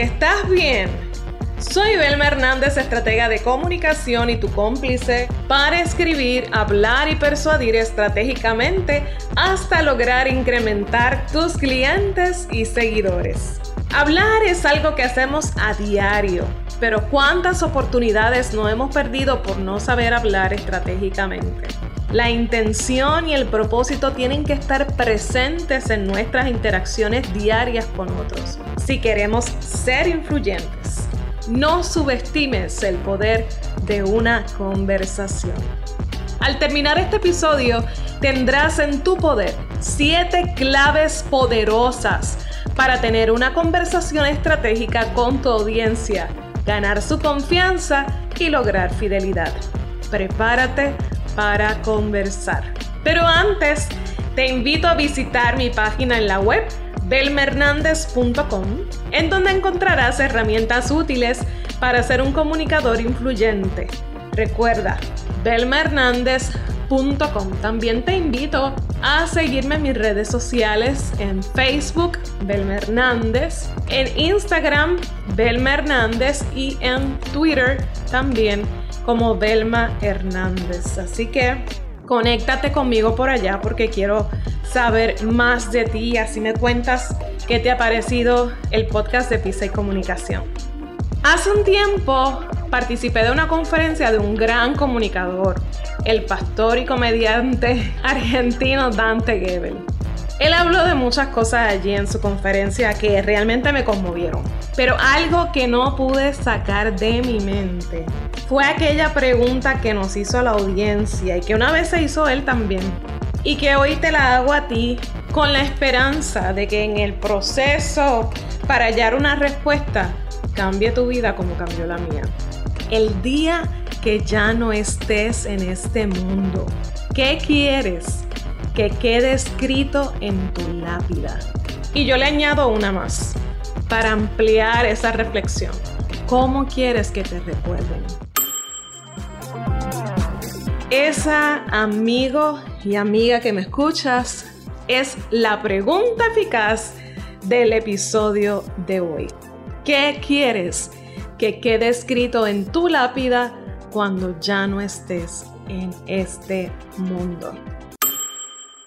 ¿estás bien? Soy Belma Hernández, estratega de comunicación y tu cómplice para escribir, hablar y persuadir estratégicamente hasta lograr incrementar tus clientes y seguidores. Hablar es algo que hacemos a diario, pero ¿cuántas oportunidades no hemos perdido por no saber hablar estratégicamente? La intención y el propósito tienen que estar presentes en nuestras interacciones diarias con otros si queremos ser influyentes. No subestimes el poder de una conversación. Al terminar este episodio, tendrás en tu poder siete claves poderosas para tener una conversación estratégica con tu audiencia, ganar su confianza y lograr fidelidad. Prepárate para conversar. Pero antes, te invito a visitar mi página en la web belmernandez.com, en donde encontrarás herramientas útiles para ser un comunicador influyente. Recuerda, belmernandez.com. También te invito a seguirme en mis redes sociales en Facebook, Belma en Instagram, Belma y en Twitter también como Belma Hernández. Así que conéctate conmigo por allá porque quiero saber más de ti. Así me cuentas qué te ha parecido el podcast de Pisa y Comunicación. Hace un tiempo participé de una conferencia de un gran comunicador, el pastor y comediante argentino Dante Gebel. Él habló de muchas cosas allí en su conferencia que realmente me conmovieron, pero algo que no pude sacar de mi mente fue aquella pregunta que nos hizo la audiencia y que una vez se hizo él también y que hoy te la hago a ti con la esperanza de que en el proceso para hallar una respuesta cambie tu vida como cambió la mía. El día que ya no estés en este mundo, ¿qué quieres? Que quede escrito en tu lápida. Y yo le añado una más para ampliar esa reflexión. ¿Cómo quieres que te recuerden? Esa amigo y amiga que me escuchas es la pregunta eficaz del episodio de hoy. ¿Qué quieres que quede escrito en tu lápida cuando ya no estés en este mundo?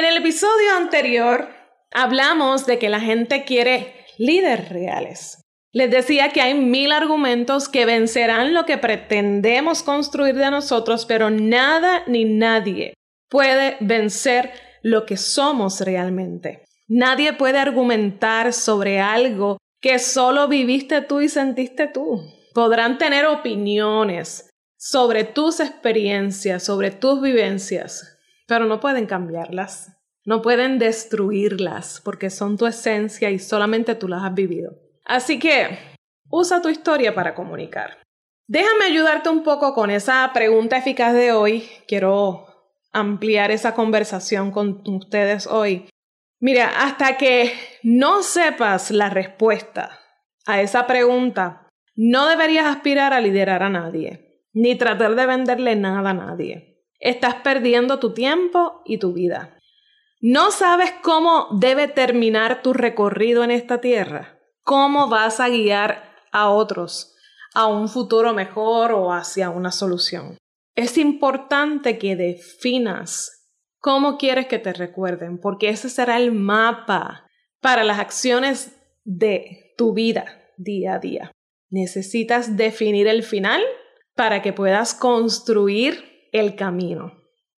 En el episodio anterior hablamos de que la gente quiere líderes reales. Les decía que hay mil argumentos que vencerán lo que pretendemos construir de nosotros, pero nada ni nadie puede vencer lo que somos realmente. Nadie puede argumentar sobre algo que solo viviste tú y sentiste tú. Podrán tener opiniones sobre tus experiencias, sobre tus vivencias, pero no pueden cambiarlas. No pueden destruirlas porque son tu esencia y solamente tú las has vivido. Así que usa tu historia para comunicar. Déjame ayudarte un poco con esa pregunta eficaz de hoy. Quiero ampliar esa conversación con ustedes hoy. Mira, hasta que no sepas la respuesta a esa pregunta, no deberías aspirar a liderar a nadie, ni tratar de venderle nada a nadie estás perdiendo tu tiempo y tu vida. ¿No sabes cómo debe terminar tu recorrido en esta tierra? ¿Cómo vas a guiar a otros a un futuro mejor o hacia una solución? Es importante que definas cómo quieres que te recuerden, porque ese será el mapa para las acciones de tu vida día a día. Necesitas definir el final para que puedas construir el camino.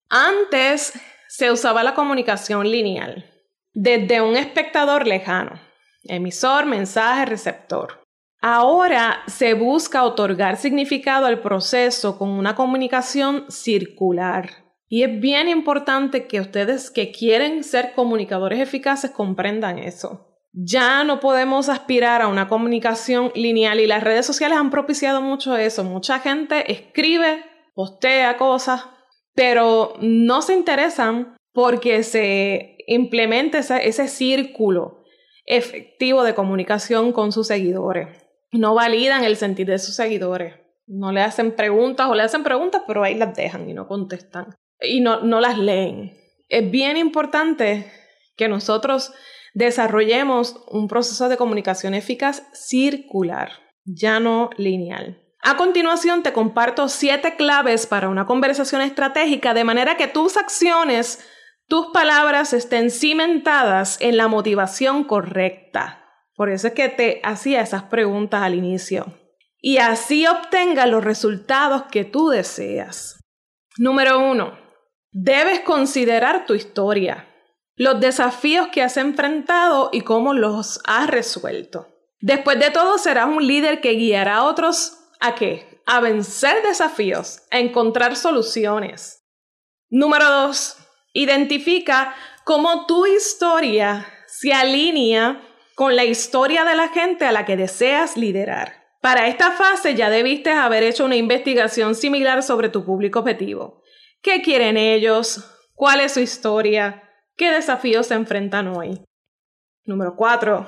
Antes se usaba la comunicación lineal, desde un espectador lejano, emisor, mensaje, receptor. Ahora se busca otorgar significado al proceso con una comunicación circular. Y es bien importante que ustedes que quieren ser comunicadores eficaces comprendan eso. Ya no podemos aspirar a una comunicación lineal y las redes sociales han propiciado mucho eso. Mucha gente escribe postea cosas, pero no se interesan porque se implemente ese, círculo efectivo de comunicación con sus seguidores. No validan el sentir de sus seguidores. No le hacen preguntas o le hacen preguntas, pero ahí las dejan y no contestan. Y no, no las leen. Es bien importante que nosotros desarrollemos un proceso de comunicación eficaz circular, ya no lineal. A continuación te comparto siete claves para una conversación estratégica de manera que tus acciones, tus palabras estén cimentadas en la motivación correcta. Por eso es que te hacía esas preguntas al inicio. Y así obtenga los resultados que tú deseas. Número uno, debes considerar tu historia los desafíos que has enfrentado y cómo los has resuelto. Después de todo, serás un líder que guiará a otros a qué? A vencer desafíos, a encontrar soluciones. Número dos, identifica cómo tu historia se alinea con la historia de la gente a la que deseas liderar. Para esta fase ya debiste haber hecho una investigación similar sobre tu público objetivo. ¿Qué quieren ellos? ¿Cuál es su historia? ¿Qué desafíos se enfrentan hoy? Número 4.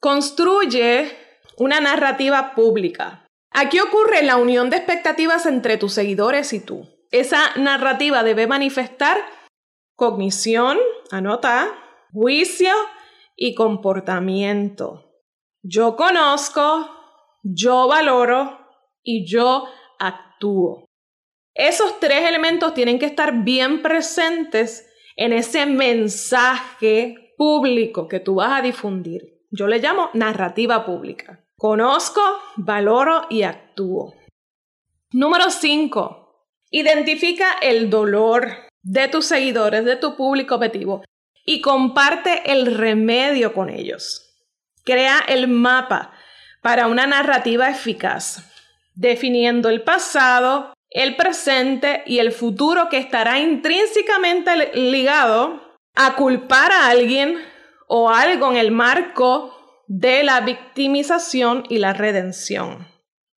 Construye una narrativa pública. Aquí ocurre la unión de expectativas entre tus seguidores y tú. Esa narrativa debe manifestar cognición, anota, juicio y comportamiento. Yo conozco, yo valoro y yo actúo. Esos tres elementos tienen que estar bien presentes en ese mensaje público que tú vas a difundir. Yo le llamo narrativa pública. Conozco, valoro y actúo. Número 5. Identifica el dolor de tus seguidores, de tu público objetivo y comparte el remedio con ellos. Crea el mapa para una narrativa eficaz, definiendo el pasado, el presente y el futuro que estará intrínsecamente ligado a culpar a alguien o algo en el marco de la victimización y la redención.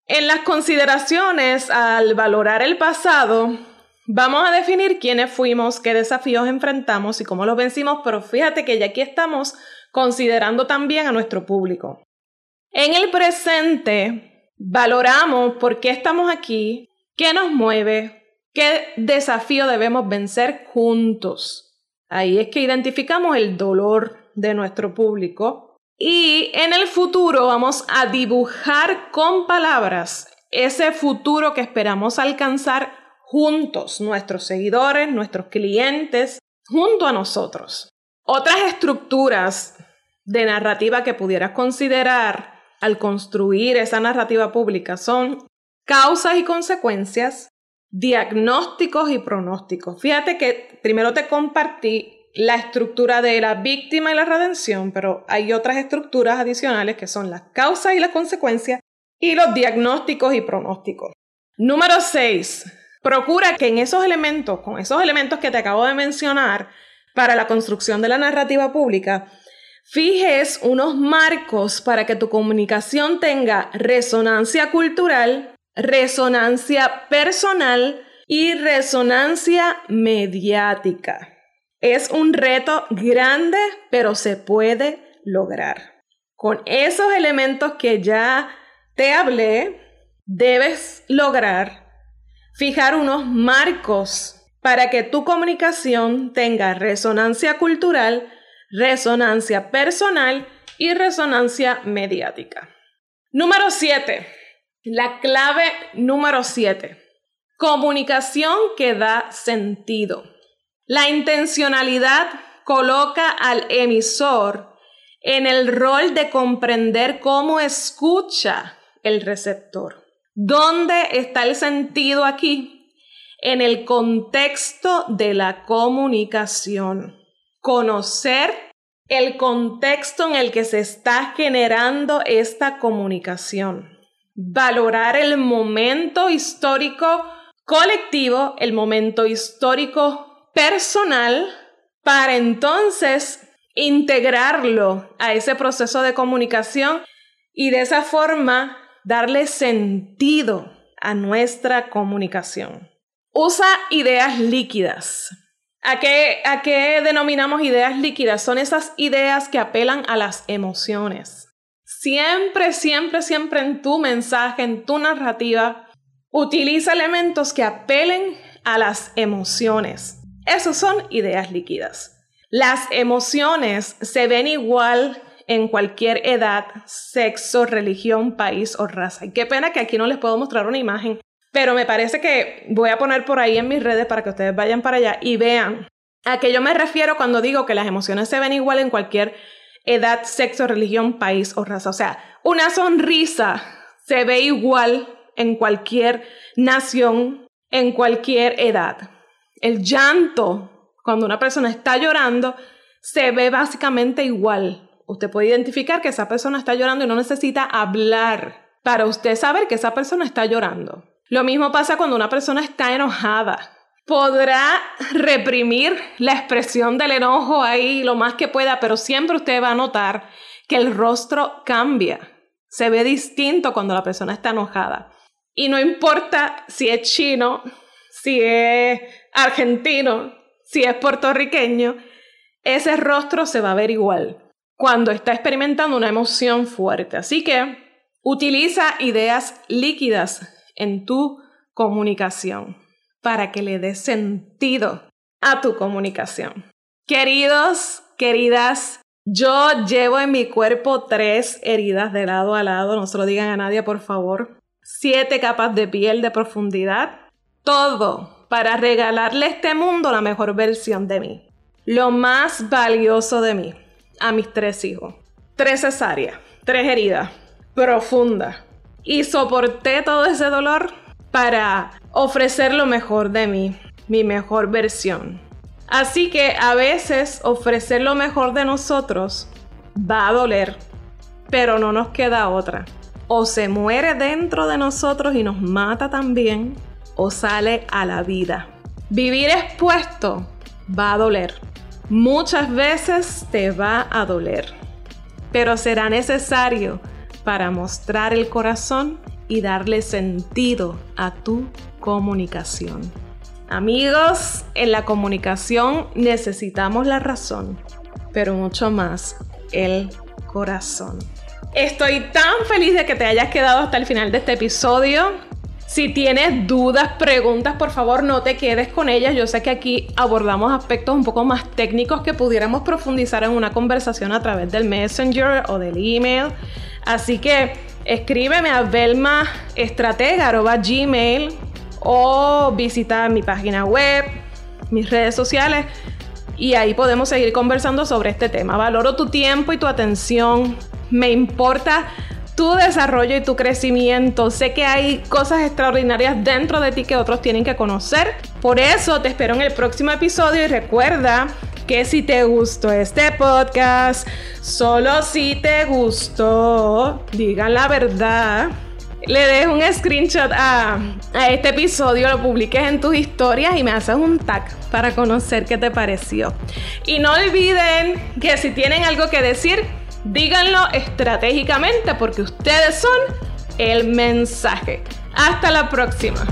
En las consideraciones al valorar el pasado, vamos a definir quiénes fuimos, qué desafíos enfrentamos y cómo los vencimos, pero fíjate que ya aquí estamos considerando también a nuestro público. En el presente, valoramos por qué estamos aquí, ¿Qué nos mueve? ¿Qué desafío debemos vencer juntos? Ahí es que identificamos el dolor de nuestro público y en el futuro vamos a dibujar con palabras ese futuro que esperamos alcanzar juntos, nuestros seguidores, nuestros clientes, junto a nosotros. Otras estructuras de narrativa que pudieras considerar al construir esa narrativa pública son causas y consecuencias, diagnósticos y pronósticos. Fíjate que primero te compartí la estructura de la víctima y la redención, pero hay otras estructuras adicionales que son las causas y las consecuencias y los diagnósticos y pronósticos. Número 6. Procura que en esos elementos, con esos elementos que te acabo de mencionar, para la construcción de la narrativa pública, fijes unos marcos para que tu comunicación tenga resonancia cultural, resonancia personal y resonancia mediática. Es un reto grande, pero se puede lograr. Con esos elementos que ya te hablé, debes lograr fijar unos marcos para que tu comunicación tenga resonancia cultural, resonancia personal y resonancia mediática. Número 7. La clave número 7. Comunicación que da sentido. La intencionalidad coloca al emisor en el rol de comprender cómo escucha el receptor. ¿Dónde está el sentido aquí? En el contexto de la comunicación. Conocer el contexto en el que se está generando esta comunicación valorar el momento histórico colectivo, el momento histórico personal, para entonces integrarlo a ese proceso de comunicación y de esa forma darle sentido a nuestra comunicación. Usa ideas líquidas. ¿A qué, ¿A qué denominamos ideas líquidas? Son esas ideas que apelan a las emociones. Siempre, siempre, siempre en tu mensaje, en tu narrativa, utiliza elementos que apelen a las emociones. Esos son ideas líquidas. Las emociones se ven igual en cualquier edad, sexo, religión, país o raza. Y qué pena que aquí no les puedo mostrar una imagen, pero me parece que voy a poner por ahí en mis redes para que ustedes vayan para allá y vean a qué yo me refiero cuando digo que las emociones se ven igual en cualquier edad, sexo, religión, país o raza. O sea, una sonrisa se ve igual en cualquier nación, en cualquier edad. El llanto, cuando una persona está llorando, se ve básicamente igual usted puede identificar que esa persona está llorando y no necesita hablar para usted saber que esa persona está llorando. Lo mismo pasa cuando una persona está enojada. Podrá reprimir la expresión del enojo ahí lo más que pueda, pero siempre usted va a notar que el rostro cambia. Se ve distinto cuando la persona está enojada. Y no importa si es chino, si es argentino, si es puertorriqueño, ese rostro se va a ver igual cuando está experimentando una emoción fuerte. Así que utiliza ideas líquidas en tu comunicación para que le dé sentido a tu comunicación. Queridos, queridas, yo llevo en mi cuerpo tres heridas de lado a lado, no se lo digan a nadie por favor. Siete capas de piel de profundidad. Todo para regalarle a este mundo la mejor versión de mí. Lo más valioso de mí a mis tres hijos. Tres cesáreas, tres heridas profundas. Y soporté todo ese dolor para ofrecer lo mejor de mí, mi mejor versión. Así que a veces ofrecer lo mejor de nosotros va a doler, pero no nos queda otra. O se muere dentro de nosotros y nos mata también, o sale a la vida. Vivir expuesto va a doler, Muchas veces te va a doler, pero será necesario para mostrar el corazón y darle sentido a tu comunicación. Amigos, en la comunicación necesitamos la razón, pero mucho más el corazón. Estoy tan feliz de que te hayas quedado hasta el final de este episodio. Si tienes dudas, preguntas, por favor no te quedes con ellas. Yo sé que aquí abordamos aspectos un poco más técnicos que pudiéramos profundizar en una conversación a través del Messenger o del email. Así que escríbeme a velmaestratega.gmail o visita mi página web, mis redes sociales y ahí podemos seguir conversando sobre este tema. Valoro tu tiempo y tu atención. Me importa tu desarrollo y tu crecimiento. Sé que hay cosas extraordinarias dentro de ti que otros tienen que conocer. Por eso te espero en el próximo episodio y recuerda que si te gustó este podcast, solo si te gustó, digan la verdad. Le des un screenshot a, a este episodio, lo publiques en tus historias y me haces un tag para conocer qué te pareció. Y no olviden que si tienen algo que decir, Díganlo estratégicamente porque ustedes son el mensaje. Hasta la próxima.